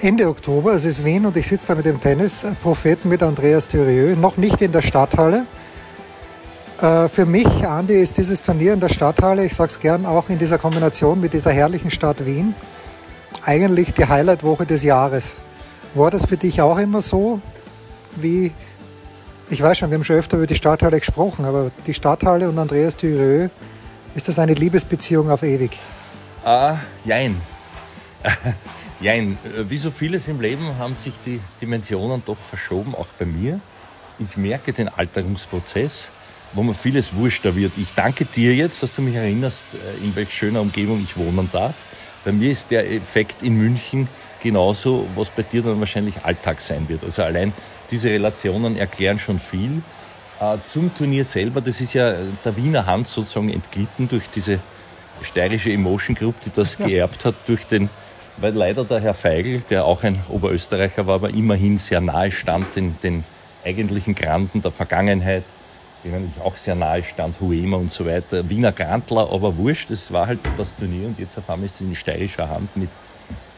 Ende Oktober, es ist Wien und ich sitze da mit dem Tennispropheten mit Andreas Thürieu, noch nicht in der Stadthalle. Äh, für mich, Andi, ist dieses Turnier in der Stadthalle, ich sage es gern, auch in dieser Kombination mit dieser herrlichen Stadt Wien, eigentlich die Highlight-Woche des Jahres. War das für dich auch immer so? Wie, ich weiß schon, wir haben schon öfter über die Stadthalle gesprochen, aber die Stadthalle und Andreas Thürieu, ist das eine Liebesbeziehung auf ewig? Ah, jein. jein. Wie so vieles im Leben haben sich die Dimensionen doch verschoben, auch bei mir. Ich merke den Alterungsprozess, wo mir vieles wurschter wird. Ich danke dir jetzt, dass du mich erinnerst, äh, in welch schöner Umgebung ich wohnen darf. Bei mir ist der Effekt in München genauso, was bei dir dann wahrscheinlich Alltag sein wird. Also allein diese Relationen erklären schon viel. Äh, zum Turnier selber, das ist ja der Wiener Hand sozusagen entglitten durch diese steirische Emotion Group, die das geerbt hat, durch den, weil leider der Herr Feigl, der auch ein Oberösterreicher war, aber immerhin sehr nahe stand den, den eigentlichen Granden der Vergangenheit, denen ich auch sehr nahe stand, Huema und so weiter. Wiener Grantler, aber wurscht, das war halt das Turnier und jetzt auf ist es in steirischer Hand mit,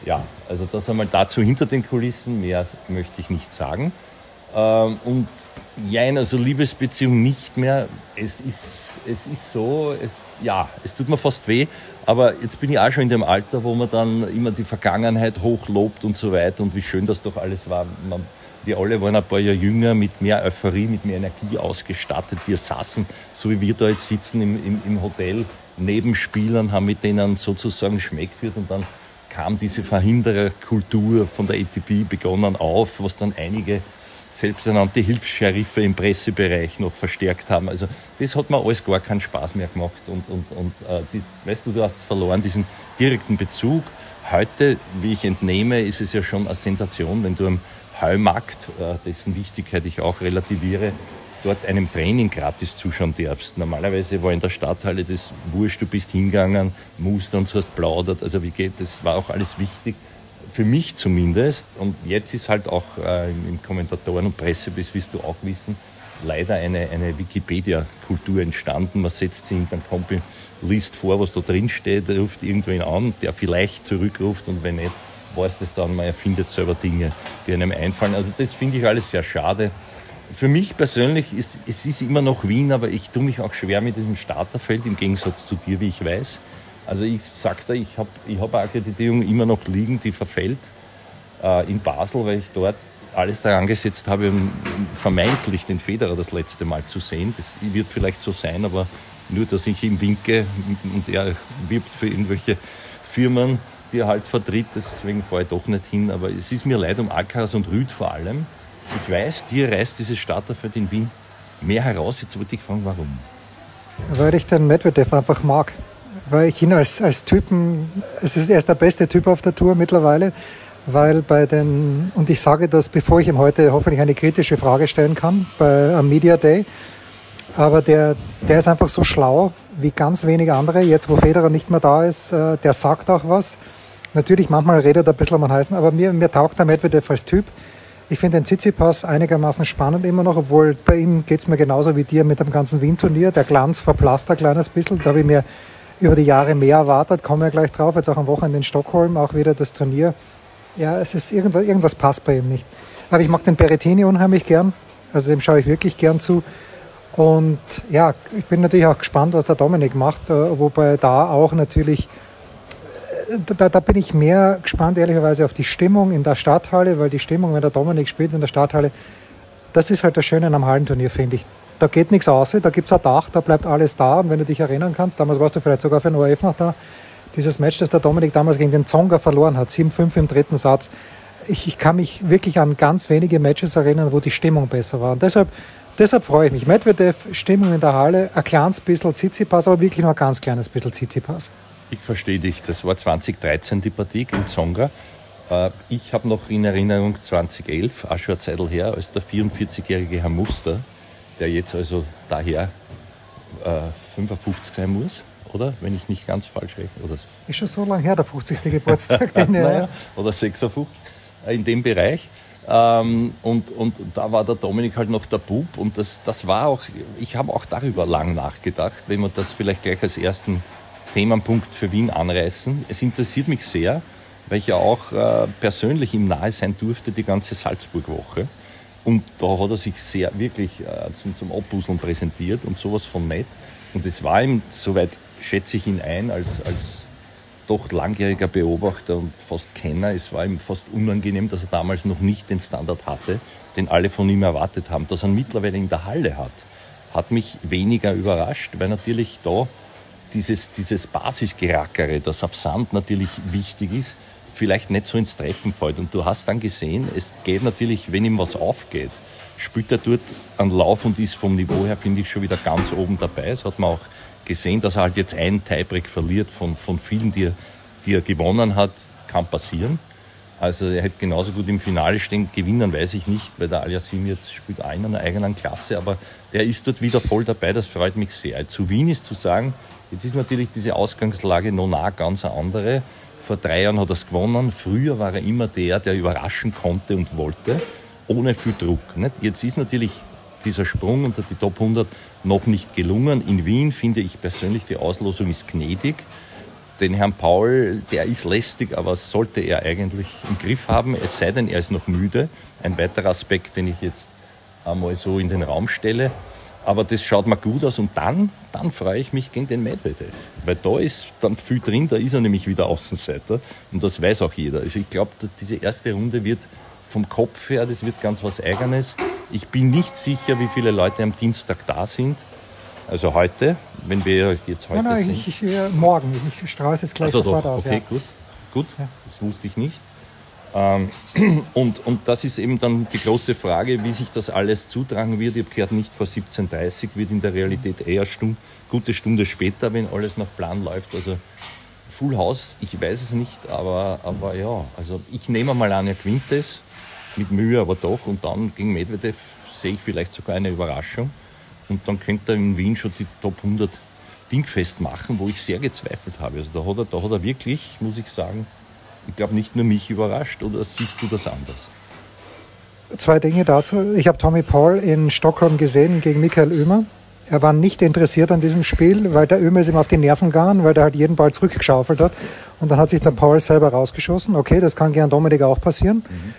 ja, also das einmal dazu hinter den Kulissen, mehr möchte ich nicht sagen. Ähm, und jein, also Liebesbeziehung nicht mehr. Es ist, es ist so, es, ja, es tut mir fast weh, aber jetzt bin ich auch schon in dem Alter, wo man dann immer die Vergangenheit hochlobt und so weiter und wie schön das doch alles war. Man, wir alle waren ein paar Jahre jünger, mit mehr Euphorie, mit mehr Energie ausgestattet. Wir saßen, so wie wir da jetzt sitzen im, im, im Hotel, neben Spielern, haben mit denen sozusagen Schmeck geführt und dann kam diese Verhindererkultur von der ATP begonnen auf, was dann einige selbsternannte Hilfsscherife im Pressebereich noch verstärkt haben. Also das hat mir alles gar keinen Spaß mehr gemacht und, und, und äh, die, weißt du, du hast verloren diesen direkten Bezug. Heute, wie ich entnehme, ist es ja schon eine Sensation, wenn du am Heumarkt, äh, dessen Wichtigkeit ich auch relativiere, dort einem Training gratis zuschauen darfst. Normalerweise war in der Stadthalle das wurscht, du bist hingegangen, musst und hast plaudert, also wie geht, das war auch alles wichtig für mich zumindest, und jetzt ist halt auch äh, im Kommentatoren- und Pressebiss, wirst du auch wissen, leider eine, eine Wikipedia-Kultur entstanden. Man setzt sich hinter Kumpel, liest vor, was da drin steht, ruft irgendwen an, der vielleicht zurückruft und wenn nicht, weiß das dann, man erfindet selber Dinge, die einem einfallen. Also das finde ich alles sehr schade. Für mich persönlich ist es ist immer noch Wien, aber ich tue mich auch schwer mit diesem Starterfeld im Gegensatz zu dir, wie ich weiß. Also ich sagte, ich habe ich hab eine Akkreditierung immer noch liegen, die verfällt äh, in Basel, weil ich dort alles daran gesetzt habe, um vermeintlich den Federer das letzte Mal zu sehen. Das wird vielleicht so sein, aber nur, dass ich ihm winke und er wirbt für irgendwelche Firmen, die er halt vertritt. Deswegen fahre ich doch nicht hin. Aber es ist mir leid um Alcaraz und Rüd vor allem. Ich weiß, dir reißt dieses Starterfeld in Wien mehr heraus. Jetzt wollte ich fragen, warum? Weil ich den Medvedev einfach mag weil ich ihn als, als Typen, es ist er ist der beste Typ auf der Tour mittlerweile, weil bei den, und ich sage das, bevor ich ihm heute hoffentlich eine kritische Frage stellen kann, bei, am Media Day, aber der, der ist einfach so schlau wie ganz wenige andere, jetzt wo Federer nicht mehr da ist, äh, der sagt auch was. Natürlich, manchmal redet er ein bisschen um heißen, aber mir, mir taugt der Medvedev als Typ. Ich finde den Tsitsipas einigermaßen spannend immer noch, obwohl bei ihm geht es mir genauso wie dir mit dem ganzen Wien-Turnier. Der Glanz verblasst ein kleines bisschen. Da habe ich mir über die Jahre mehr erwartet, kommen wir gleich drauf. Jetzt auch am Wochenende in Stockholm, auch wieder das Turnier. Ja, es ist irgendwas, irgendwas passt bei ihm nicht. Aber ich mag den Berettini unheimlich gern. Also dem schaue ich wirklich gern zu. Und ja, ich bin natürlich auch gespannt, was der Dominik macht, äh, wobei da auch natürlich, äh, da, da bin ich mehr gespannt ehrlicherweise auf die Stimmung in der Stadthalle, weil die Stimmung, wenn der Dominik spielt in der Stadthalle, das ist halt das Schöne am Hallenturnier, finde ich da geht nichts aus, da gibt es ein Dach, da bleibt alles da. Und wenn du dich erinnern kannst, damals warst du vielleicht sogar für den ORF noch da, dieses Match, das der Dominik damals gegen den Zonga verloren hat, 7-5 im dritten Satz. Ich, ich, kann mich wirklich an ganz wenige Matches erinnern, wo die Stimmung besser war. Und deshalb, deshalb freue ich mich. Medvedev, Stimmung in der Halle, ein kleines bisschen Tsitsipas, aber wirklich nur ein ganz kleines bisschen Tsitsipas. Ich verstehe dich. Das war 2013 die Partie gegen Zonga. Äh, ich habe noch in Erinnerung 2011, auch schon eine Zeit her, als der 44-jährige Herr Muster, der jetzt also daher äh, 55 sein muss, oder? Wenn ich nicht ganz falsch rechne. Oder ist schon so lange her, der 50. Geburtstag. den naja, oder 56, äh, in dem Bereich. Ähm, und, und da war der Dominik halt noch der Bub und das, das war auch, ich habe auch darüber lang nachgedacht, wenn wir das vielleicht gleich als ersten Themenpunkt für Wien anreißen. Es interessiert mich sehr, weil ich ja auch äh, persönlich ihm nahe sein durfte die ganze Salzburg-Woche. Und da hat er sich sehr wirklich äh, zum, zum Abbuseln präsentiert und sowas von nett. Und es war ihm, soweit schätze ich ihn ein, als, als doch langjähriger Beobachter und fast Kenner, es war ihm fast unangenehm, dass er damals noch nicht den Standard hatte, den alle von ihm erwartet haben. Dass er mittlerweile in der Halle hat, hat mich weniger überrascht, weil natürlich da dieses, dieses Basisgerackere, das auf Sand natürlich wichtig ist, vielleicht nicht so ins Treffen fällt. Und du hast dann gesehen, es geht natürlich, wenn ihm was aufgeht, spielt er dort einen Lauf und ist vom Niveau her, finde ich, schon wieder ganz oben dabei. Das hat man auch gesehen, dass er halt jetzt einen Tiebreak verliert von, von vielen, die er, die er gewonnen hat, kann passieren. Also er hätte genauso gut im Finale stehen, gewinnen weiß ich nicht, weil der Aliasim jetzt spielt auch in einer eigenen Klasse, aber der ist dort wieder voll dabei, das freut mich sehr. Zu Wien ist zu sagen, jetzt ist natürlich diese Ausgangslage noch nah ganz eine andere. Vor drei Jahren hat er es gewonnen, früher war er immer der, der überraschen konnte und wollte, ohne viel Druck. Nicht? Jetzt ist natürlich dieser Sprung unter die Top 100 noch nicht gelungen. In Wien finde ich persönlich, die Auslosung ist gnädig. Den Herrn Paul, der ist lästig, aber sollte er eigentlich im Griff haben, es sei denn, er ist noch müde. Ein weiterer Aspekt, den ich jetzt einmal so in den Raum stelle. Aber das schaut mir gut aus und dann, dann freue ich mich gegen den Medvedev. Weil da ist dann viel drin, da ist er nämlich wieder Außenseiter und das weiß auch jeder. Also ich glaube, diese erste Runde wird vom Kopf her, das wird ganz was Eigenes. Ich bin nicht sicher, wie viele Leute am Dienstag da sind. Also heute, wenn wir jetzt heute nein, nein, sind. Ich, ich, morgen. Ich strahle jetzt gleich also sofort doch. aus. Okay, ja. gut. Gut, das wusste ich nicht. Ähm, und, und das ist eben dann die große Frage, wie sich das alles zutragen wird. Ich habe gehört, nicht vor 17.30 wird in der Realität eher Stunde, gute Stunde später, wenn alles nach Plan läuft. Also Full House, ich weiß es nicht, aber, aber ja, also ich nehme mal an, er gewinnt es mit Mühe, aber doch. Und dann gegen Medvedev sehe ich vielleicht sogar eine Überraschung. Und dann könnte er in Wien schon die Top 100 dingfest machen, wo ich sehr gezweifelt habe. Also da hat er, da hat er wirklich, muss ich sagen, ich glaube nicht nur mich überrascht, oder siehst du das anders? Zwei Dinge dazu. Ich habe Tommy Paul in Stockholm gesehen gegen Michael Oemer. Er war nicht interessiert an diesem Spiel, weil der Oemer ist ihm auf die Nerven gegangen, weil der halt jeden Ball zurückgeschaufelt hat. Und dann hat sich der Paul selber rausgeschossen. Okay, das kann gern Dominik auch passieren. Mhm.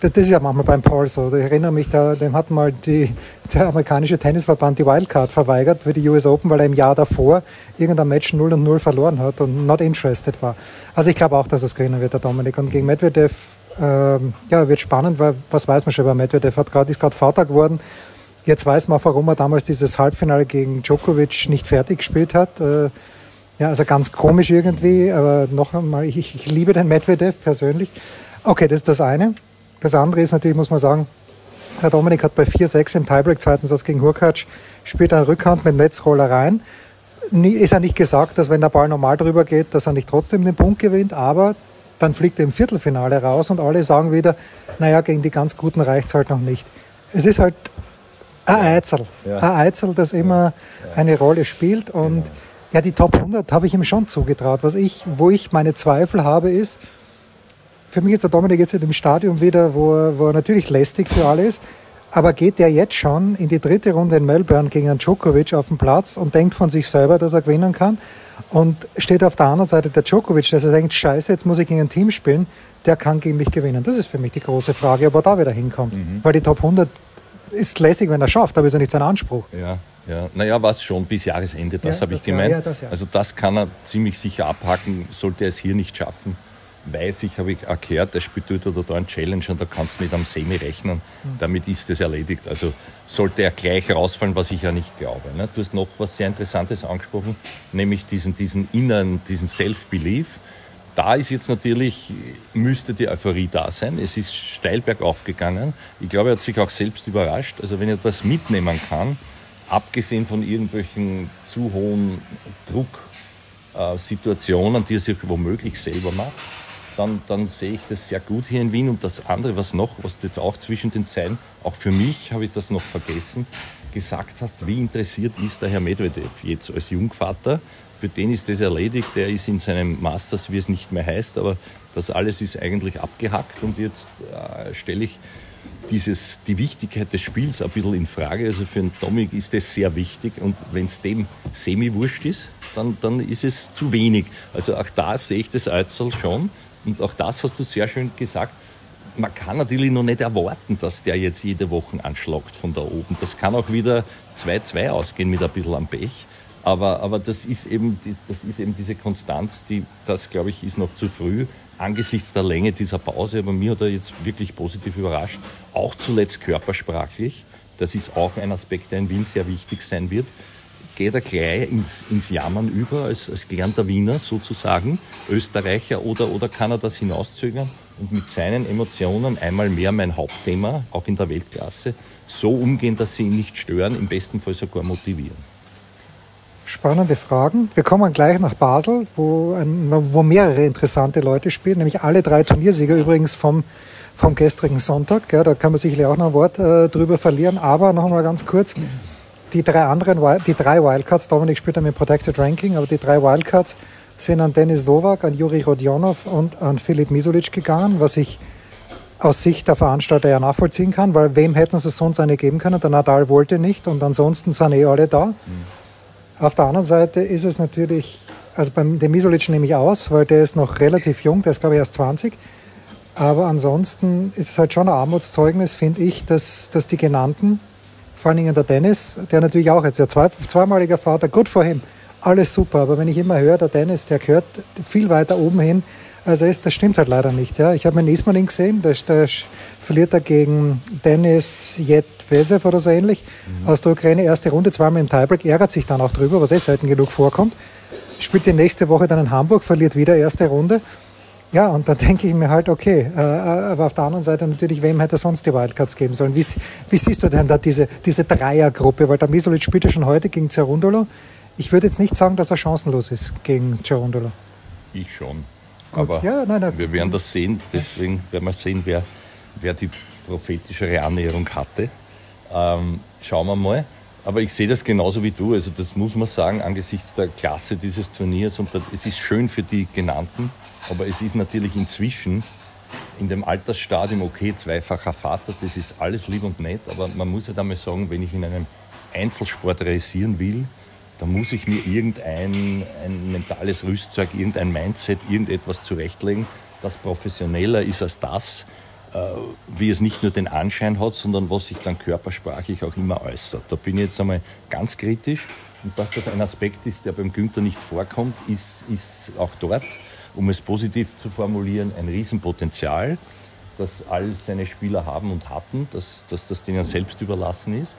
Das ist ja manchmal beim Paul so. Ich erinnere mich, da, dem hat mal die, der amerikanische Tennisverband die Wildcard verweigert für die US Open, weil er im Jahr davor irgendein Match 0 und 0 verloren hat und not interested war. Also ich glaube auch, dass es gewinnen wird, der Dominik. Und gegen Medvedev, ähm, ja, wird spannend, weil was weiß man schon über Medvedev? Hat grad, ist gerade Vater geworden. Jetzt weiß man auch, warum er damals dieses Halbfinale gegen Djokovic nicht fertig gespielt hat. Äh, ja, also ganz komisch irgendwie, aber noch einmal, ich, ich liebe den Medvedev persönlich. Okay, das ist das eine. Das andere ist natürlich, muss man sagen, Herr Dominik hat bei 4-6 im Tiebreak, zweiten Satz gegen Hurkacz, spielt eine Rückhand mit Netzroller rein. Ist ja nicht gesagt, dass wenn der Ball normal drüber geht, dass er nicht trotzdem den Punkt gewinnt, aber dann fliegt er im Viertelfinale raus und alle sagen wieder, naja, gegen die ganz Guten reicht es halt noch nicht. Es ist halt ein Eizel, ja. ein Eizel, das immer ja. eine Rolle spielt und genau. ja, die Top 100 habe ich ihm schon zugetraut. Was ich, wo ich meine Zweifel habe, ist, für mich ist der Dominik jetzt in dem Stadium wieder, wo er, wo er natürlich lästig für alle ist. Aber geht der jetzt schon in die dritte Runde in Melbourne gegen einen Djokovic auf den Platz und denkt von sich selber, dass er gewinnen kann? Und steht auf der anderen Seite der Djokovic, der denkt, scheiße, jetzt muss ich gegen ein Team spielen, der kann gegen mich gewinnen. Das ist für mich die große Frage, ob er da wieder hinkommt. Mhm. Weil die Top 100 ist lässig, wenn er schafft, aber ist ja nicht sein Anspruch. Ja, ja. Naja, was schon bis Jahresende, das ja, habe ich gemeint. Ja, das, ja. Also das kann er ziemlich sicher abhaken, sollte er es hier nicht schaffen weiß ich, habe ich erklärt, der spielt dort oder da ein Challenge und da kannst du mit einem Semi rechnen. Mhm. Damit ist das erledigt. Also sollte er gleich rausfallen, was ich ja nicht glaube. Ne? Du hast noch was sehr Interessantes angesprochen, nämlich diesen, diesen inneren, diesen Self-Belief. Da ist jetzt natürlich, müsste die Euphorie da sein. Es ist steil bergauf gegangen. Ich glaube, er hat sich auch selbst überrascht. Also wenn er das mitnehmen kann, abgesehen von irgendwelchen zu hohen Drucksituationen, die er sich womöglich selber macht, dann, dann sehe ich das sehr gut hier in Wien. Und das andere, was noch, was du jetzt auch zwischen den Zeilen, auch für mich habe ich das noch vergessen, gesagt hast, wie interessiert ist der Herr Medvedev jetzt als Jungvater? Für den ist das erledigt, der ist in seinem Masters, wie es nicht mehr heißt, aber das alles ist eigentlich abgehackt und jetzt äh, stelle ich dieses, die Wichtigkeit des Spiels ein bisschen in Frage. Also für einen Dominik ist das sehr wichtig und wenn es dem semi-wurscht ist, dann, dann ist es zu wenig. Also auch da sehe ich das Eizel schon und auch das hast du sehr schön gesagt. Man kann natürlich noch nicht erwarten, dass der jetzt jede Woche anschlagt von da oben. Das kann auch wieder 2-2 ausgehen mit ein bisschen am Pech. Aber, aber das, ist eben das ist eben diese Konstanz, die, das glaube ich, ist noch zu früh angesichts der Länge dieser Pause. Aber mir hat er jetzt wirklich positiv überrascht. Auch zuletzt körpersprachlich. Das ist auch ein Aspekt, der in Wien sehr wichtig sein wird. Geht er gleich ins, ins Jammern über als, als gelernter Wiener sozusagen, Österreicher, oder, oder kann er das hinauszögern und mit seinen Emotionen einmal mehr mein Hauptthema, auch in der Weltklasse, so umgehen, dass sie ihn nicht stören, im besten Fall sogar motivieren? Spannende Fragen. Wir kommen gleich nach Basel, wo, ein, wo mehrere interessante Leute spielen, nämlich alle drei Turniersieger übrigens vom, vom gestrigen Sonntag. Ja, da kann man sicherlich auch noch ein Wort äh, drüber verlieren. Aber noch einmal ganz kurz, die drei anderen, die drei Wildcards, Dominik spielt mit Protected Ranking, aber die drei Wildcards sind an Denis Novak, an Juri Rodionov und an Filip Misulic gegangen, was ich aus Sicht der Veranstalter ja nachvollziehen kann, weil wem hätten sie sonst eine geben können? Der Nadal wollte nicht und ansonsten sind eh alle da. Mhm. Auf der anderen Seite ist es natürlich, also beim dem Misolic nehme ich aus, weil der ist noch relativ jung, der ist glaube ich erst 20. Aber ansonsten ist es halt schon ein Armutszeugnis, finde ich, dass, dass die genannten, vor allen Dingen der Dennis, der natürlich auch jetzt der zwei, zweimaliger Vater, gut vor ihm, alles super. Aber wenn ich immer höre, der Dennis, der gehört viel weiter oben hin, als er ist, das stimmt halt leider nicht. Ja. Ich habe meinen Ismaning gesehen, der, der verliert er gegen Dennis Jedvesev oder so ähnlich mhm. aus der Ukraine. Erste Runde, zweimal im Tiebreak, ärgert sich dann auch drüber, was eh selten genug vorkommt. Spielt die nächste Woche dann in Hamburg, verliert wieder erste Runde. Ja, und da denke ich mir halt, okay, äh, aber auf der anderen Seite natürlich, wem hätte er sonst die Wildcards geben sollen? Wie, wie siehst du denn da diese, diese Dreiergruppe? Weil der Misolic spielt ja schon heute gegen Cerundolo. Ich würde jetzt nicht sagen, dass er chancenlos ist gegen Cerundolo. Ich schon. Aber ja, nein, nein. wir werden das sehen. Deswegen werden wir sehen, wer, wer die prophetischere Annäherung hatte. Ähm, schauen wir mal. Aber ich sehe das genauso wie du. Also das muss man sagen angesichts der Klasse dieses Turniers. Und es ist schön für die Genannten. Aber es ist natürlich inzwischen in dem Altersstadium, okay, zweifacher Vater, das ist alles lieb und nett. Aber man muss ja halt einmal sagen, wenn ich in einem Einzelsport realisieren will, da muss ich mir irgendein ein mentales Rüstzeug, irgendein Mindset, irgendetwas zurechtlegen, das professioneller ist als das, wie es nicht nur den Anschein hat, sondern was sich dann körpersprachlich auch immer äußert. Da bin ich jetzt einmal ganz kritisch. Und dass das ein Aspekt ist, der beim Günther nicht vorkommt, ist, ist auch dort, um es positiv zu formulieren, ein Riesenpotenzial, das all seine Spieler haben und hatten, dass, dass das denen selbst überlassen ist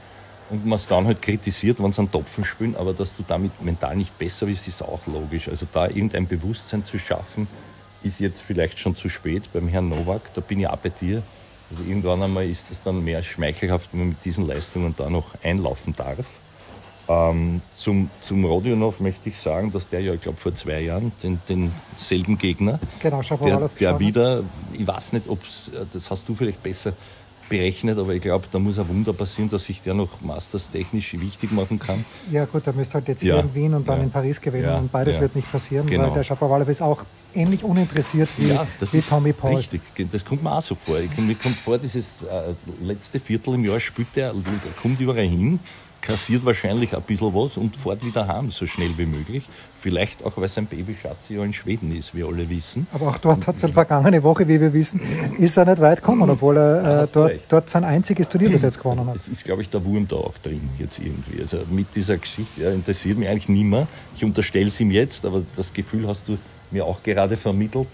und man es dann halt kritisiert, wenn sie einen Topfen spielen, aber dass du damit mental nicht besser bist, ist auch logisch. Also da irgendein Bewusstsein zu schaffen, ist jetzt vielleicht schon zu spät beim Herrn Nowak, da bin ich auch bei dir. Also irgendwann einmal ist es dann mehr schmeichelhaft, wenn man mit diesen Leistungen da noch einlaufen darf. Ähm, zum, zum Rodionov möchte ich sagen, dass der ja, ich glaube, vor zwei Jahren den, denselben Gegner, genau, der, der wieder, ich weiß nicht, ob das hast du vielleicht besser berechnet, aber ich glaube, da muss ein Wunder passieren, dass sich der noch Masters technisch wichtig machen kann. Ja gut, er müsste halt jetzt ja. hier in Wien und dann ja. in Paris gewinnen ja. und beides wird nicht passieren, genau. weil der Shapovalov ist auch ähnlich uninteressiert wie, wie Tommy Paul. Richtig, das kommt mir auch so vor. Ich, mir kommt vor, dieses äh, letzte Viertel im Jahr spielt der, der kommt überall hin, kassiert wahrscheinlich ein bisschen was und fährt wieder heim, so schnell wie möglich. Vielleicht auch, weil sein Babyschatz ja in Schweden ist, wie alle wissen. Aber auch dort hat es vergangene Woche, wie wir wissen, ist er nicht weit gekommen, obwohl er äh, dort, dort, sein einziges Turnier bis jetzt gewonnen hat. Es ist, glaube ich, der Wurm da auch drin jetzt irgendwie. Also mit dieser Geschichte ja, interessiert mich eigentlich nicht mehr. Ich unterstelle es ihm jetzt, aber das Gefühl hast du mir auch gerade vermittelt.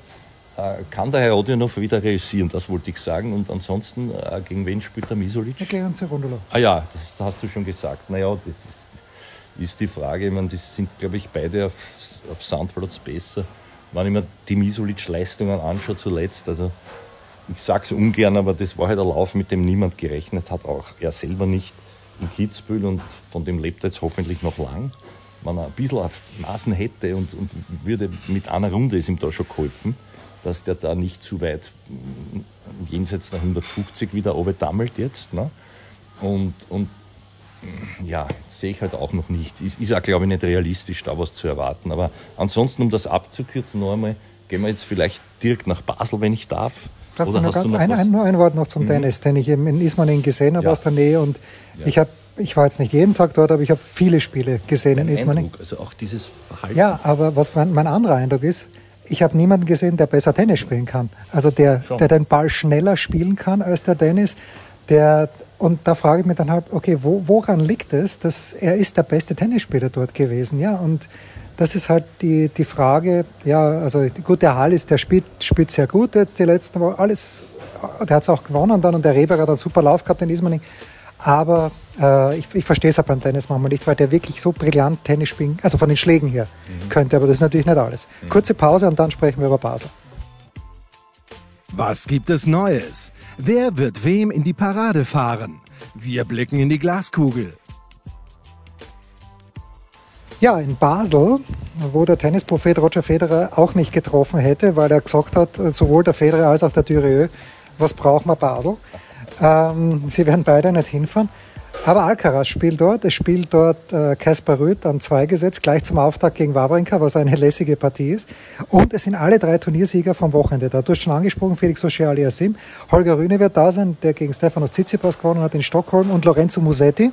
Äh, kann der Herr Rodionov wieder realisieren, das wollte ich sagen. Und ansonsten, äh, gegen wen spielt der Misolic? Ja, gegen Cerundolo. Ah ja, das hast du schon gesagt. Naja, das ist, ist die Frage. Ich meine, die sind, glaube ich, beide auf, auf Soundplatz besser. Wenn ich mir die Misolic-Leistungen anschaue zuletzt, also ich sage es ungern, aber das war halt ein Lauf, mit dem niemand gerechnet hat, auch er selber nicht in Kitzbühel und von dem lebt er jetzt hoffentlich noch lang. Wenn er ein bisschen auf Nasen hätte und, und würde mit einer Runde ist ihm da schon geholfen dass der da nicht zu weit jenseits der 150 wieder dammelt jetzt. Ne? Und, und ja, sehe ich halt auch noch nicht. Ist, ist auch, glaube ich, nicht realistisch, da was zu erwarten. Aber ansonsten, um das abzukürzen, noch einmal, gehen wir jetzt vielleicht direkt nach Basel, wenn ich darf. Lass Oder hast du noch ein, ein, nur ein Wort noch zum mhm. Tennis, den ich eben in Ismaning gesehen habe ja. aus der Nähe. Und ja. ich, hab, ich war jetzt nicht jeden Tag dort, aber ich habe viele Spiele gesehen in Ismaning. Also auch dieses Verhalten. Ja, aber was mein, mein anderer Eindruck ist, ich habe niemanden gesehen, der besser Tennis spielen kann. Also der, der den Ball schneller spielen kann als der Dennis. Der, und da frage ich mich dann halt, okay, wo, woran liegt es, dass er ist der beste Tennisspieler dort gewesen, ja? Und das ist halt die, die Frage, ja, also gut, der Hall ist, der spielt, spielt sehr gut jetzt die letzten Wochen, alles, der hat es auch gewonnen dann und der Reber hat einen super Lauf gehabt in Ismaning. Aber äh, ich, ich verstehe es auch beim Tennis manchmal nicht, weil der wirklich so brillant Tennis spielen, also von den Schlägen her mhm. könnte, aber das ist natürlich nicht alles. Mhm. Kurze Pause und dann sprechen wir über Basel. Was gibt es Neues? Wer wird wem in die Parade fahren? Wir blicken in die Glaskugel. Ja, in Basel, wo der Tennisprophet Roger Federer auch nicht getroffen hätte, weil er gesagt hat, sowohl der Federer als auch der Dürieu, was braucht man Basel? Ähm, sie werden beide nicht hinfahren. Aber Alcaraz spielt dort. Es spielt dort Kaspar äh, Rüth am Zweigesetz, gleich zum Auftakt gegen Wawrinka, was eine lässige Partie ist. Und es sind alle drei Turniersieger vom Wochenende da. Du hast schon angesprochen, Felix Auger-Aliassime. Holger Rühne wird da sein, der gegen Stefanos Tsitsipas gewonnen hat in Stockholm. Und Lorenzo Musetti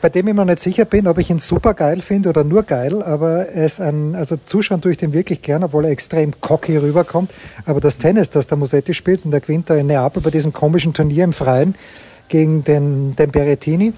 bei dem ich mir nicht sicher bin, ob ich ihn super geil finde oder nur geil, aber er ist ein, also zuschauen tue ich den wirklich gern, obwohl er extrem cocky rüberkommt. Aber das Tennis, das der Musetti spielt und der gewinnt da in Neapel bei diesem komischen Turnier im Freien gegen den, den Berrettini.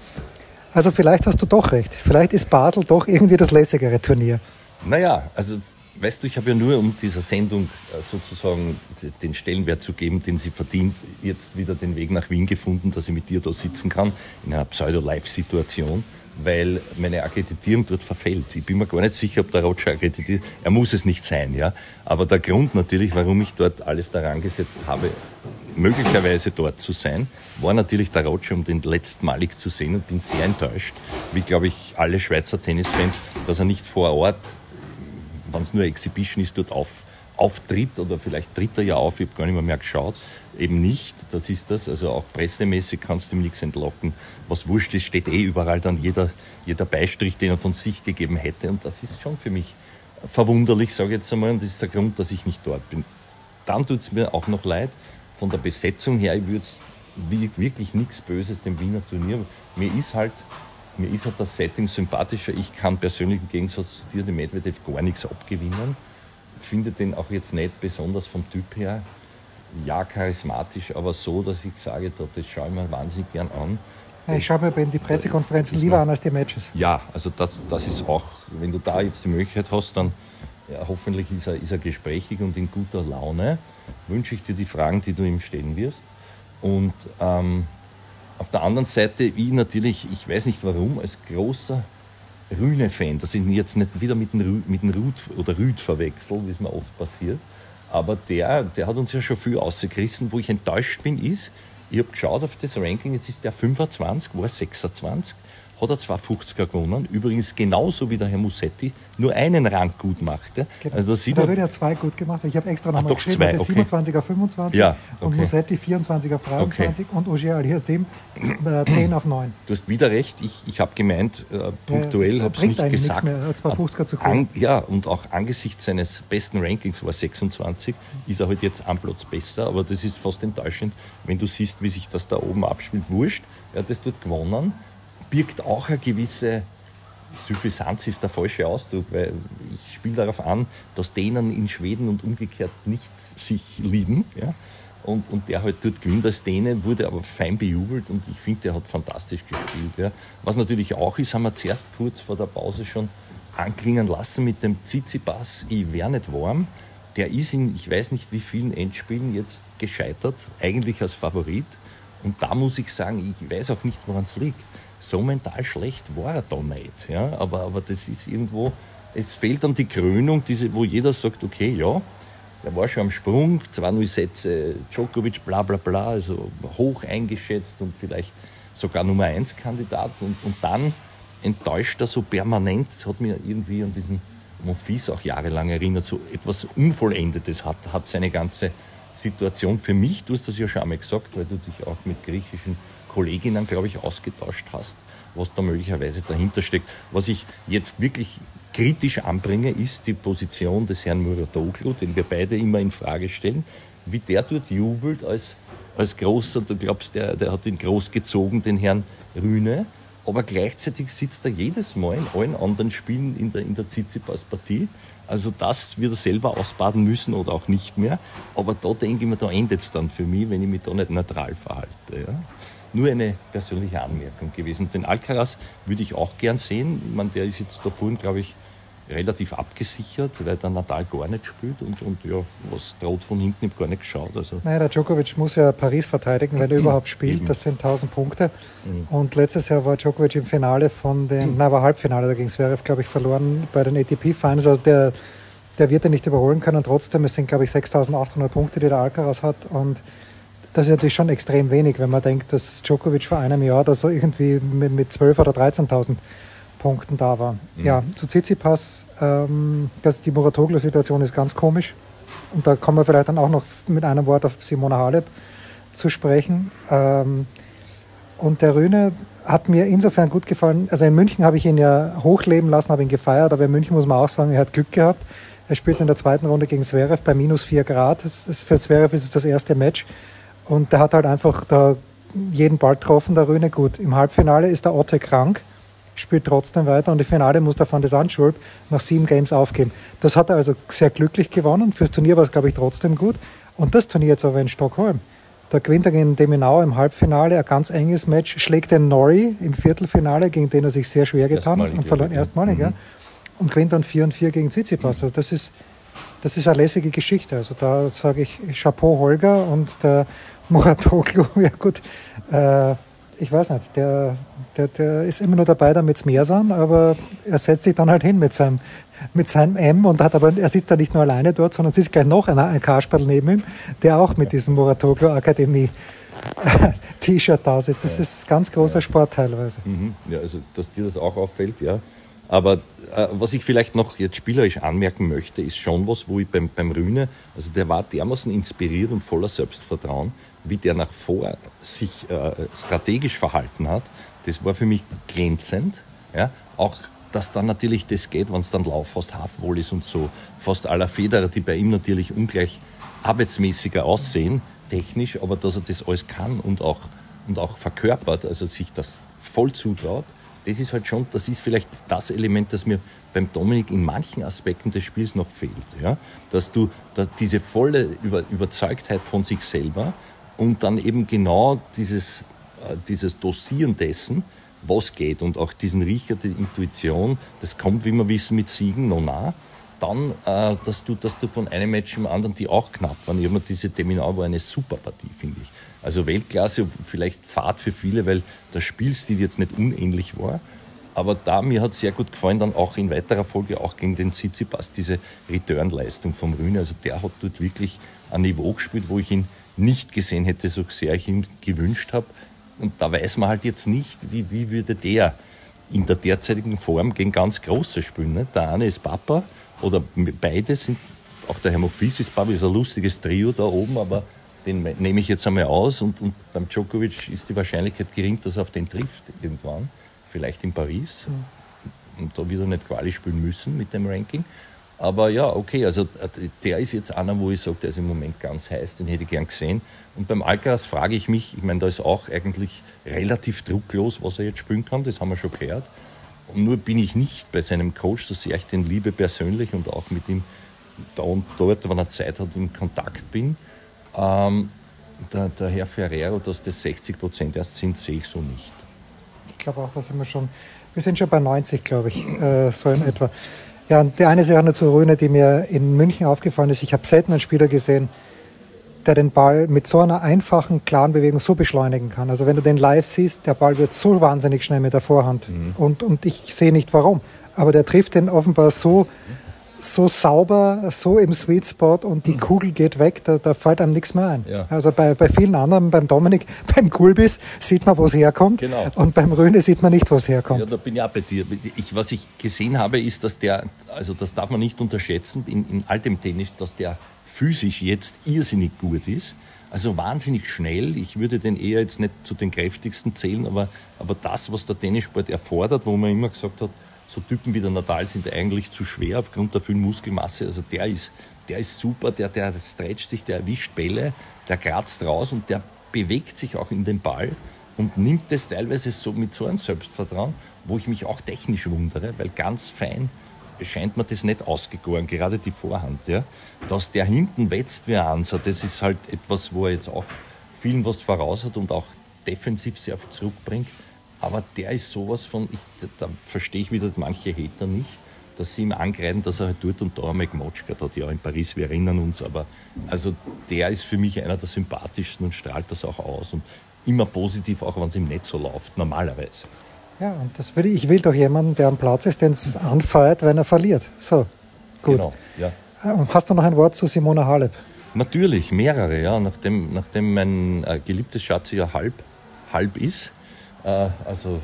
Also vielleicht hast du doch recht. Vielleicht ist Basel doch irgendwie das lässigere Turnier. Naja, also weißt du, ich habe ja nur um dieser Sendung äh, sozusagen den Stellenwert zu geben, den sie verdient, jetzt wieder den Weg nach Wien gefunden, dass ich mit dir da sitzen kann, in einer Pseudo-Live-Situation, weil meine Akkreditierung dort verfällt. Ich bin mir gar nicht sicher, ob der Roger akkreditiert. Er muss es nicht sein, ja. Aber der Grund natürlich, warum ich dort alles daran gesetzt habe, möglicherweise dort zu sein, war natürlich der Roger, um den letztmalig zu sehen und bin sehr enttäuscht, wie glaube ich alle Schweizer Tennisfans, dass er nicht vor Ort wenn es nur Exhibition ist, dort auf, auftritt oder vielleicht tritt er ja auf, ich habe gar nicht mehr, mehr geschaut, eben nicht, das ist das, also auch pressemäßig kannst du ihm nichts entlocken, was wurscht ist, steht eh überall dann jeder, jeder Beistrich, den er von sich gegeben hätte. Und das ist schon für mich verwunderlich, sage ich jetzt einmal, und das ist der Grund, dass ich nicht dort bin. Dann tut es mir auch noch leid, von der Besetzung her, ich würde wirklich nichts Böses dem Wiener Turnier, mir ist halt mir ist halt das Setting sympathischer. Ich kann persönlich im Gegensatz zu dir dem Medvedev gar nichts abgewinnen. Finde den auch jetzt nicht besonders vom Typ her. Ja, charismatisch, aber so, dass ich sage, das schaue ich mir wahnsinnig gern an. ich schaue mir eben die Pressekonferenzen lieber an als die Matches. Ja, also das, das ist auch, wenn du da jetzt die Möglichkeit hast, dann ja, hoffentlich ist er, ist er gesprächig und in guter Laune. Wünsche ich dir die Fragen, die du ihm stellen wirst. Und ähm, auf der anderen Seite, ich natürlich, ich weiß nicht warum, als großer Rühne-Fan, das sind jetzt nicht wieder mit dem, mit dem Rüd oder Rüd verwechseln, wie es mir oft passiert, aber der, der hat uns ja schon viel ausgerissen. Wo ich enttäuscht bin, ist, ich habe geschaut auf das Ranking, jetzt ist der 25, war 26 hat er 250er gewonnen. Übrigens genauso wie der Herr Musetti nur einen Rang gut machte. Also das sieht der Röder hat zwei gut gemacht. Ich habe extra nochmal geschrieben, zwei, okay. 27 auf 25 ja, okay. und Musetti 24 auf 23 okay. und Ogier Al-Hirsim äh, 10 auf 9. Du hast wieder recht. Ich, ich habe gemeint, äh, punktuell ja, habe es nicht gesagt. Mehr, 250er zu an, ja, und auch angesichts seines besten Rankings war 26, ist er halt jetzt am Platz besser. Aber das ist fast enttäuschend, wenn du siehst, wie sich das da oben abspielt. Wurscht, er hat das dort gewonnen birgt auch eine gewisse Suffisanz ist der falsche Ausdruck, weil ich spiele darauf an, dass denen in Schweden und umgekehrt nicht sich lieben. Ja? Und, und der halt dort gewinnt als Däne, wurde aber fein bejubelt und ich finde, der hat fantastisch gespielt. Ja? Was natürlich auch ist, haben wir zuerst kurz vor der Pause schon anklingen lassen mit dem Tsitsipas, ich wäre nicht warm. Der ist in, ich weiß nicht wie vielen Endspielen jetzt gescheitert, eigentlich als Favorit. Und da muss ich sagen, ich weiß auch nicht, woran es liegt so mental schlecht war er da nicht. Ja? Aber, aber das ist irgendwo, es fehlt dann die Krönung, diese, wo jeder sagt, okay, ja, der war schon am Sprung, 2-0 Sätze, Djokovic, bla bla bla, also hoch eingeschätzt und vielleicht sogar Nummer 1 Kandidat und, und dann enttäuscht er so permanent. Das hat mir irgendwie an diesen Monfils auch jahrelang erinnert, so etwas Unvollendetes hat, hat seine ganze Situation für mich, du hast das ja schon einmal gesagt, weil du dich auch mit griechischen Kolleginnen, glaube ich, ausgetauscht hast, was da möglicherweise dahinter steckt. Was ich jetzt wirklich kritisch anbringe, ist die Position des Herrn Muratoglu, den wir beide immer in Frage stellen, wie der dort jubelt als, als großer, du glaubst, der, der hat ihn groß gezogen, den Herrn Rühne, aber gleichzeitig sitzt er jedes Mal in allen anderen Spielen in der, in der Tsitsipas-Partie also das wird er selber ausbaden müssen oder auch nicht mehr. Aber da denke ich mir, da endet es dann für mich, wenn ich mich da nicht neutral verhalte. Ja. Nur eine persönliche Anmerkung gewesen. Den Alcaraz würde ich auch gern sehen. Ich meine, der ist jetzt da vorhin, glaube ich, relativ abgesichert, weil der Natal gar nicht spielt und, und ja, was droht von hinten, ich habe gar nicht geschaut. Also. Nein, der Djokovic muss ja Paris verteidigen, wenn er überhaupt spielt. Eben. Das sind 1000 Punkte. Mhm. Und letztes Jahr war Djokovic im Finale von den, mhm. nein, war Halbfinale, da ging Zverev, glaube ich, verloren bei den ATP-Finals. Also der, der wird er nicht überholen können. Trotzdem, es sind, glaube ich, 6800 Punkte, die der Alcaraz hat. Und das ist natürlich schon extrem wenig, wenn man denkt, dass Djokovic vor einem Jahr da so irgendwie mit, mit 12.000 oder 13.000 Punkten da war. Mhm. Ja, zu Tsitsipas, ähm, das, die Muratoglu-Situation ist ganz komisch. Und da kommen wir vielleicht dann auch noch mit einem Wort auf Simona Halep zu sprechen. Ähm, und der Rühne hat mir insofern gut gefallen. Also in München habe ich ihn ja hochleben lassen, habe ihn gefeiert, aber in München muss man auch sagen, er hat Glück gehabt. Er spielt in der zweiten Runde gegen Zverev bei minus 4 Grad. für Zverev ist es das erste Match. Und der hat halt einfach da jeden Ball getroffen, der Rühne. Gut, im Halbfinale ist der Otte krank spielt trotzdem weiter und im Finale muss der Van de Sandschulp nach sieben Games aufgeben. Das hat er also sehr glücklich gewonnen. Fürs Turnier war es, glaube ich, trotzdem gut. Und das Turnier jetzt aber in Stockholm. Da gewinnt er gegen Deminau im Halbfinale ein ganz enges Match, schlägt den Nori im Viertelfinale, gegen den er sich sehr schwer getan hat und verloren erstmalig, mhm. ja. Und gewinnt dann 4 und 4 gegen Tsitsipas. Also das ist, das ist eine lässige Geschichte. Also da sage ich Chapeau Holger und der Muratoglu, ja gut, äh, ich weiß nicht, der, der, der ist immer nur dabei, damit es mehr sind, aber er setzt sich dann halt hin mit seinem, mit seinem M und hat aber, er sitzt da nicht nur alleine dort, sondern es ist gleich noch ein, ein Kasperl neben ihm, der auch mit diesem Moratoglu Akademie T-Shirt da sitzt. Das ist ein ganz großer Sport teilweise. Mhm. Ja, also dass dir das auch auffällt, ja. Aber äh, was ich vielleicht noch jetzt spielerisch anmerken möchte, ist schon was, wo ich beim, beim Rühne, also der war dermaßen inspiriert und voller Selbstvertrauen, wie der nach vor sich äh, strategisch verhalten hat, das war für mich glänzend. Ja? Auch dass dann natürlich das geht, wenn es dann Lauf fast Halfwall ist und so. Fast aller Federer, die bei ihm natürlich ungleich arbeitsmäßiger aussehen, technisch, aber dass er das alles kann und auch, und auch verkörpert, also sich das voll zutraut, das ist halt schon, das ist vielleicht das Element, das mir beim Dominik in manchen Aspekten des Spiels noch fehlt. Ja? Dass du dass diese volle Über Überzeugtheit von sich selber, und dann eben genau dieses, äh, dieses Dosieren dessen, was geht und auch diesen Riecher, die Intuition, das kommt, wie wir wissen, mit Siegen noch nah. Dann, äh, dass, du, dass du von einem Match im anderen, die auch knapp waren, immer diese Terminal war eine super Partie, finde ich. Also Weltklasse, vielleicht Fahrt für viele, weil der Spielstil jetzt nicht unähnlich war. Aber da, mir hat sehr gut gefallen, dann auch in weiterer Folge, auch gegen den Tsitsipas, diese Return-Leistung vom Rühne. Also der hat dort wirklich ein Niveau gespielt, wo ich ihn nicht gesehen hätte, so sehr ich ihm gewünscht habe. Und da weiß man halt jetzt nicht, wie, wie würde der in der derzeitigen Form gegen ganz Große spielen. Ne? Der eine ist Papa oder beide sind, auch der Hermofis ist Papa, ist ein lustiges Trio da oben, aber den nehme ich jetzt einmal aus und, und beim Djokovic ist die Wahrscheinlichkeit gering, dass er auf den trifft irgendwann, vielleicht in Paris. Mhm. Und da wird er nicht Quali spielen müssen mit dem Ranking. Aber ja, okay, also äh, der ist jetzt einer, wo ich sage, der ist im Moment ganz heiß, den hätte ich gern gesehen. Und beim Alcaraz frage ich mich, ich meine, da ist auch eigentlich relativ drucklos, was er jetzt spielen kann, das haben wir schon gehört. Und nur bin ich nicht bei seinem Coach, so sehr ich den liebe persönlich und auch mit ihm da und dort, wenn er Zeit hat, in Kontakt bin. Ähm, der, der, Herr Ferrero, dass das 60 Prozent erst sind, sehe ich so nicht. Ich glaube auch, da sind wir schon, wir sind schon bei 90, glaube ich, äh, so in etwa. Ja, und die eine Sache noch zu Röhne, die mir in München aufgefallen ist. Ich habe selten einen Spieler gesehen, der den Ball mit so einer einfachen, klaren Bewegung so beschleunigen kann. Also wenn du den live siehst, der Ball wird so wahnsinnig schnell mit der Vorhand. Mhm. Und, und ich sehe nicht warum. Aber der trifft den offenbar so so sauber, so im Sweet Spot und die mhm. Kugel geht weg, da, da fällt einem nichts mehr ein. Ja. Also bei, bei vielen anderen, beim Dominik, beim Kulbis sieht man, wo es herkommt. Genau. Und beim Röhne sieht man nicht, wo es herkommt. Ja, da bin ich auch bei dir. Ich, was ich gesehen habe, ist, dass der, also das darf man nicht unterschätzen, in, in altem Tennis, dass der physisch jetzt irrsinnig gut ist. Also wahnsinnig schnell. Ich würde den eher jetzt nicht zu den kräftigsten zählen, aber, aber das, was der Tennissport erfordert, wo man immer gesagt hat, so Typen wie der Nadal sind eigentlich zu schwer aufgrund der vielen Muskelmasse. Also der ist, der ist super, der, der stretcht sich, der erwischt Bälle, der kratzt raus und der bewegt sich auch in den Ball und nimmt es teilweise so mit so einem Selbstvertrauen, wo ich mich auch technisch wundere, weil ganz fein scheint mir das nicht ausgegoren, gerade die Vorhand. Ja? Dass der hinten wetzt wie ein Anser, das ist halt etwas, wo er jetzt auch vielen was voraus hat und auch defensiv sehr viel zurückbringt. Aber der ist sowas von, ich, da verstehe ich wieder manche Hater nicht, dass sie ihm angreifen, dass er halt dort und da einmal gemotschert hat. Ja, in Paris, wir erinnern uns, aber also der ist für mich einer der sympathischsten und strahlt das auch aus und immer positiv, auch wenn es ihm nicht so läuft, normalerweise. Ja, und das will ich, ich will doch jemanden, der am Platz ist, den es anfeuert, wenn er verliert. So, gut. Genau, ja. Ähm, hast du noch ein Wort zu Simona Halep? Natürlich, mehrere, ja. Nachdem, nachdem mein äh, geliebtes Schatz ja halb, halb ist, also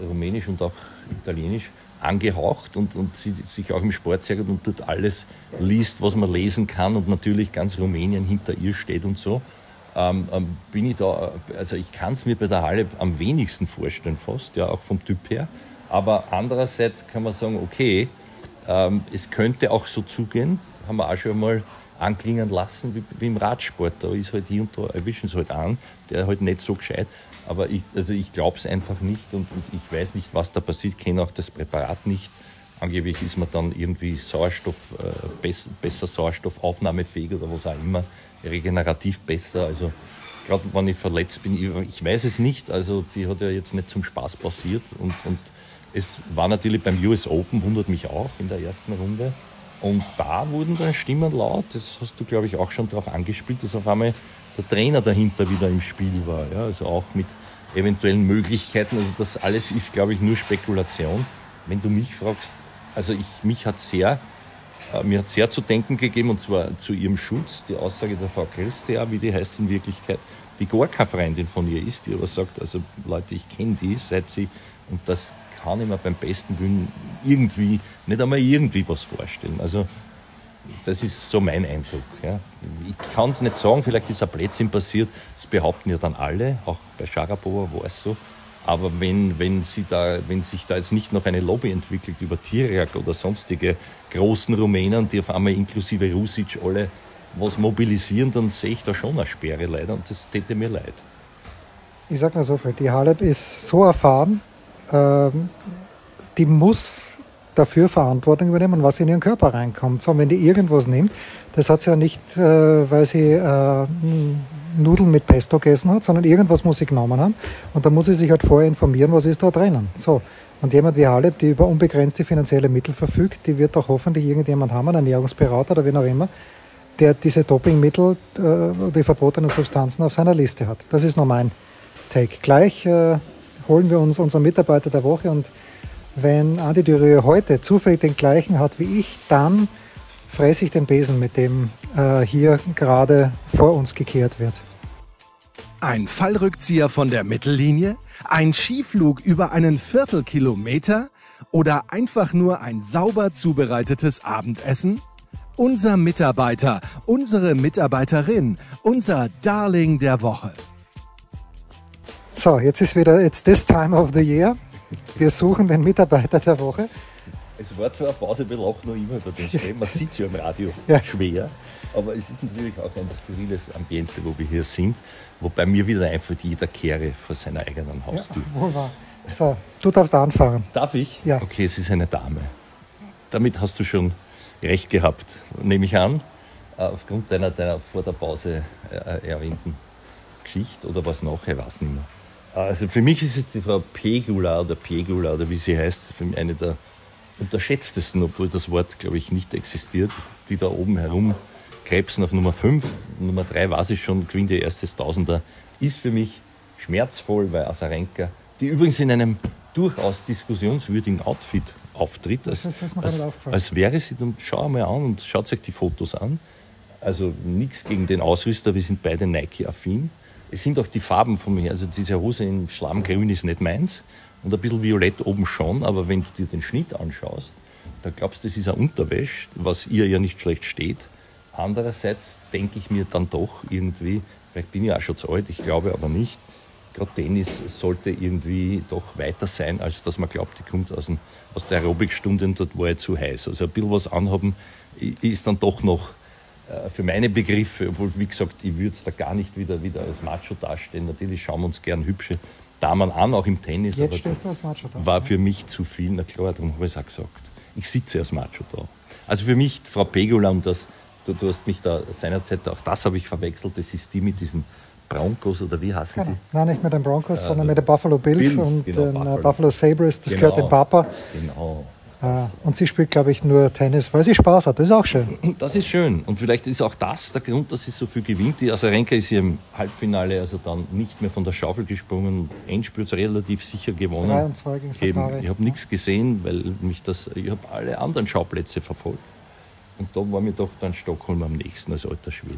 rumänisch und auch italienisch, angehaucht und, und sie sich auch im Sport sehr gut und dort alles liest, was man lesen kann und natürlich ganz Rumänien hinter ihr steht und so, ähm, ähm, bin ich da, also ich kann es mir bei der Halle am wenigsten vorstellen fast, ja auch vom Typ her. Aber andererseits kann man sagen, okay, ähm, es könnte auch so zugehen, haben wir auch schon mal anklingen lassen wie, wie im Radsport. Da ist halt hier und da erwischen sie halt an, der halt nicht so gescheit. Aber ich, also ich glaube es einfach nicht und, und, ich weiß nicht, was da passiert, kenne auch das Präparat nicht. Angeblich ist man dann irgendwie Sauerstoff, äh, besser, besser sauerstoffaufnahmefähig oder was auch immer, regenerativ besser. Also gerade wenn ich verletzt bin, ich, ich, weiß es nicht. Also die hat ja jetzt nicht zum Spaß passiert und, und es war natürlich beim US Open, wundert mich auch in der ersten Runde. Und da wurden dann Stimmen laut, das hast du, glaube ich, auch schon darauf angespielt, dass auf einmal der Trainer dahinter wieder im Spiel war. Ja? Also auch mit eventuellen Möglichkeiten. Also das alles ist, glaube ich, nur Spekulation. Wenn du mich fragst, also ich, mich hat sehr, äh, mir hat sehr zu denken gegeben, und zwar zu ihrem Schutz, die Aussage der Frau Kelstea, wie die heißt in Wirklichkeit, die gar keine Freundin von ihr ist, die aber sagt, also Leute, ich kenne die, seit sie, und das kann ich mir beim besten Willen irgendwie, nicht einmal irgendwie was vorstellen. Also das ist so mein Eindruck. Ja. Ich kann es nicht sagen, vielleicht ist ein Blödsinn passiert, das behaupten ja dann alle, auch bei Sharapova war es so. Aber wenn, wenn, sie da, wenn sich da jetzt nicht noch eine Lobby entwickelt über Tiriak oder sonstige großen Rumänen, die auf einmal inklusive Rusic alle was mobilisieren, dann sehe ich da schon eine Sperre leider und das täte mir leid. Ich sage mal so viel, die Halep ist so erfahren, ähm, die muss dafür Verantwortung übernehmen, was in ihren Körper reinkommt. So, wenn die irgendwas nimmt, das hat sie ja nicht, äh, weil sie äh, Nudeln mit Pesto gegessen hat, sondern irgendwas muss sie genommen haben. Und da muss sie sich halt vorher informieren, was ist da drinnen. So. Und jemand wie Haleb, die über unbegrenzte finanzielle Mittel verfügt, die wird auch hoffentlich irgendjemand haben, einen Ernährungsberater oder wen auch immer, der diese Dopingmittel, äh, die verbotenen Substanzen auf seiner Liste hat. Das ist nur mein Take. Gleich äh, holen wir uns unseren Mitarbeiter der Woche und wenn Andi Dürre heute zufällig den gleichen hat wie ich, dann fresse ich den Besen, mit dem äh, hier gerade vor uns gekehrt wird. Ein Fallrückzieher von der Mittellinie? Ein Skiflug über einen Viertelkilometer? Oder einfach nur ein sauber zubereitetes Abendessen? Unser Mitarbeiter, unsere Mitarbeiterin, unser Darling der Woche. So, jetzt ist wieder, it's this time of the year. Wir suchen den Mitarbeiter der Woche. Es war zwar eine Pause, wir lachen noch immer über den Schwäben. Man sieht es ja im Radio ja. schwer. Aber es ist natürlich auch ein skurriles Ambiente, wo wir hier sind. Wobei mir wieder einfach jeder kehre vor seiner eigenen Haustür. Ja, so, du darfst anfangen. Darf ich? Ja. Okay, es ist eine Dame. Damit hast du schon recht gehabt, nehme ich an, aufgrund deiner, deiner vor der Pause äh, erwähnten Geschichte oder was nachher, weiß nicht mehr. Also für mich ist es die Frau Pegula oder Pegula oder wie sie heißt, für mich eine der unterschätztesten, obwohl das Wort, glaube ich, nicht existiert, die da oben herum krebsen auf Nummer 5. Nummer 3 weiß ich schon, gewinnt ihr erstes Tausender, ist für mich schmerzvoll, weil Asarenka, die übrigens in einem durchaus diskussionswürdigen Outfit auftritt, als, als, als wäre sie, dann schau mal an und schaut euch die Fotos an. Also nichts gegen den Ausrüster, wir sind beide Nike-affin. Es sind auch die Farben von mir, also diese Hose in Schlammgrün ist nicht meins und ein bisschen violett oben schon, aber wenn du dir den Schnitt anschaust, da glaubst du, das ist ein Unterwäsch, was ihr ja nicht schlecht steht. Andererseits denke ich mir dann doch irgendwie, vielleicht bin ich auch schon zu alt, ich glaube aber nicht, gerade Tennis sollte irgendwie doch weiter sein, als dass man glaubt, die kommt aus, dem, aus der Aerobikstunde und dort war ja zu heiß. Also ein bisschen was anhaben ist dann doch noch für meine Begriffe, obwohl, wie gesagt, ich würde es da gar nicht wieder, wieder als Macho darstellen. Natürlich schauen wir uns gern hübsche Damen an, auch im Tennis. Jetzt stehst du als Macho da. war für mich zu viel, na klar, darum habe ich es auch gesagt. Ich sitze als Macho da. Also für mich, Frau Pegula, und das, du, du hast mich da seinerzeit, auch das habe ich verwechselt, das ist die mit diesen Broncos oder wie heißen Genau. die? Nein, nicht mit den Broncos, sondern mit den Buffalo Bills, Bills, und genau, den Buffalo. Buffalo, Buffalo Sabres. Das Genau. gehört dem Papa. Genau. Äh, und sie spielt, glaube ich, nur Tennis, weil sie Spaß hat. Das ist auch schön. Das ist schön. Und vielleicht ist auch das der Grund, dass sie so viel gewinnt. Die Asarenka ist hier im Halbfinale also dann nicht mehr von der Schaufel gesprungen. Sie relativ sicher gewonnen. 3 und 2 gegen Sakari. ich habe nichts gesehen, weil mich das, ich habe alle anderen Schauplätze verfolgt. Und da war mir doch dann Stockholm am nächsten als alter Schwede.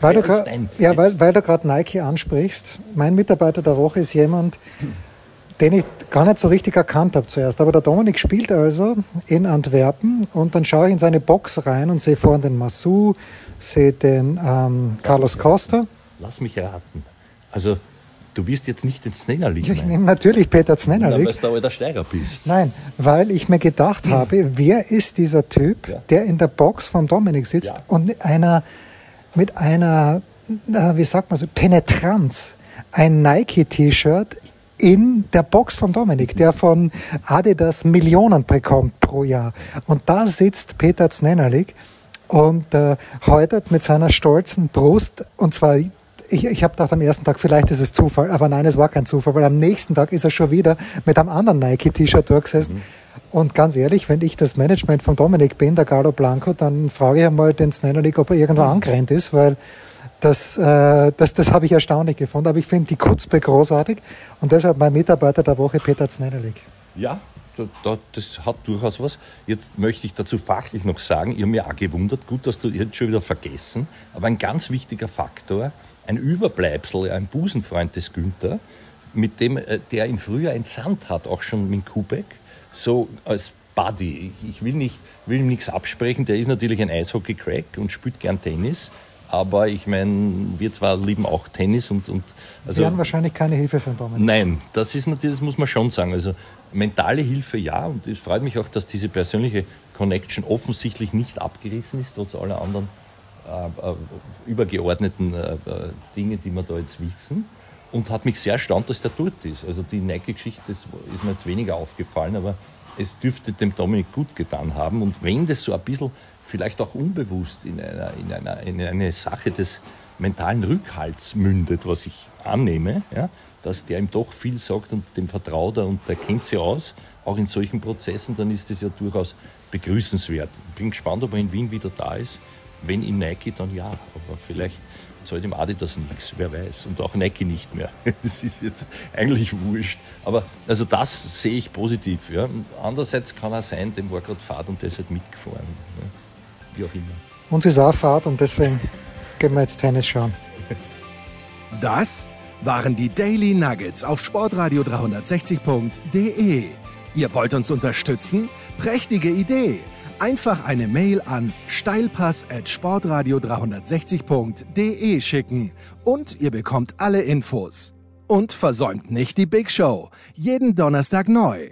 Weil du, ja, weil, weil du gerade Nike ansprichst. Mein Mitarbeiter der Woche ist jemand, den ich gar nicht so richtig erkannt habe zuerst. Aber der Dominik spielt also in Antwerpen und dann schaue ich in seine Box rein und sehe vorhin den Massou, sehe den ähm, Carlos Costa. Lass mich raten. Also, du wirst jetzt nicht ins Nennerlicht Ja, ich nehme natürlich Peter weil Znennerlik. du alter Steiger bist. Nein, weil ich mir gedacht habe, wer ist dieser Typ, Ja. der in der Box von Dominik sitzt Ja. und mit einer, mit einer, wie sagt man so, Penetranz, ein Nike-T-Shirt in der Box von Dominik, der von Adidas Millionen bekommt pro Jahr. Und da sitzt Peter Znennerlik und äh, heutert mit seiner stolzen Brust, und zwar ich, ich habe gedacht am ersten Tag, vielleicht ist es Zufall, aber nein, es war kein Zufall, weil am nächsten Tag ist er schon wieder mit einem anderen Nike-T-Shirt durchgesessen. Und ganz ehrlich, wenn ich das Management von Dominik bin, der Carlo Blanco, dann frage ich einmal den Snennerlik, ob er irgendwo angerannt ist, weil das, äh, das, das habe ich erstaunlich gefunden. Aber ich finde die Kutzbe großartig und deshalb mein Mitarbeiter der Woche, Peter Snennerlik. Ja, da, da, das hat durchaus was. Jetzt möchte ich dazu fachlich noch sagen, habe mich auch gewundert, gut, dass du jetzt schon wieder vergessen, aber ein ganz wichtiger Faktor, ein Überbleibsel, ein Busenfreund des Günther, mit dem, äh, der ihn früher entsandt hat, auch schon mit Kubek, so als Buddy. Ich, ich will, nicht, will ihm nichts absprechen, der ist natürlich ein Eishockey-Crack und spielt gern Tennis, aber ich meine, wir zwar lieben auch Tennis und, und also, Sie haben wahrscheinlich keine Hilfe für den Dominik. Nein, das ist natürlich, das muss man schon sagen. Also mentale Hilfe ja, und es freut mich auch, dass diese persönliche Connection offensichtlich nicht abgerissen ist, trotz aller anderen äh, äh, übergeordneten äh, äh, Dinge, die wir da jetzt wissen. Und hat mich sehr erstaunt, dass der dort ist. Also die Nike-Geschichte ist mir jetzt weniger aufgefallen, aber es dürfte dem Dominik gut getan haben. Und wenn das so ein bisschen, vielleicht auch unbewusst, in, einer, in, einer, in eine Sache des mentalen Rückhalts mündet, was ich annehme, ja, dass der ihm doch viel sagt und dem vertraut er und der kennt sie aus, auch in solchen Prozessen, dann ist das ja durchaus begrüßenswert. Bin gespannt, ob er in Wien wieder da ist. Wenn in Nike, dann ja. Aber vielleicht zahlt ihm Adidas nichts, wer weiß. Und auch Nike nicht mehr. Das ist jetzt eigentlich wurscht. Aber also das sehe ich positiv. Ja. Andererseits kann er sein, dem war gerade Fahrt und der ist halt mitgefahren. Ja. Wie auch immer. Uns ist auch Fahrt und deswegen gehen wir jetzt Tennis schauen. Das waren die Daily Nuggets auf sportradio 360.de. Ihr wollt uns unterstützen? Prächtige Idee! Einfach eine Mail an steilpass at sportradio 360.de schicken und ihr bekommt alle Infos. Und versäumt nicht die Big Show. Jeden Donnerstag neu.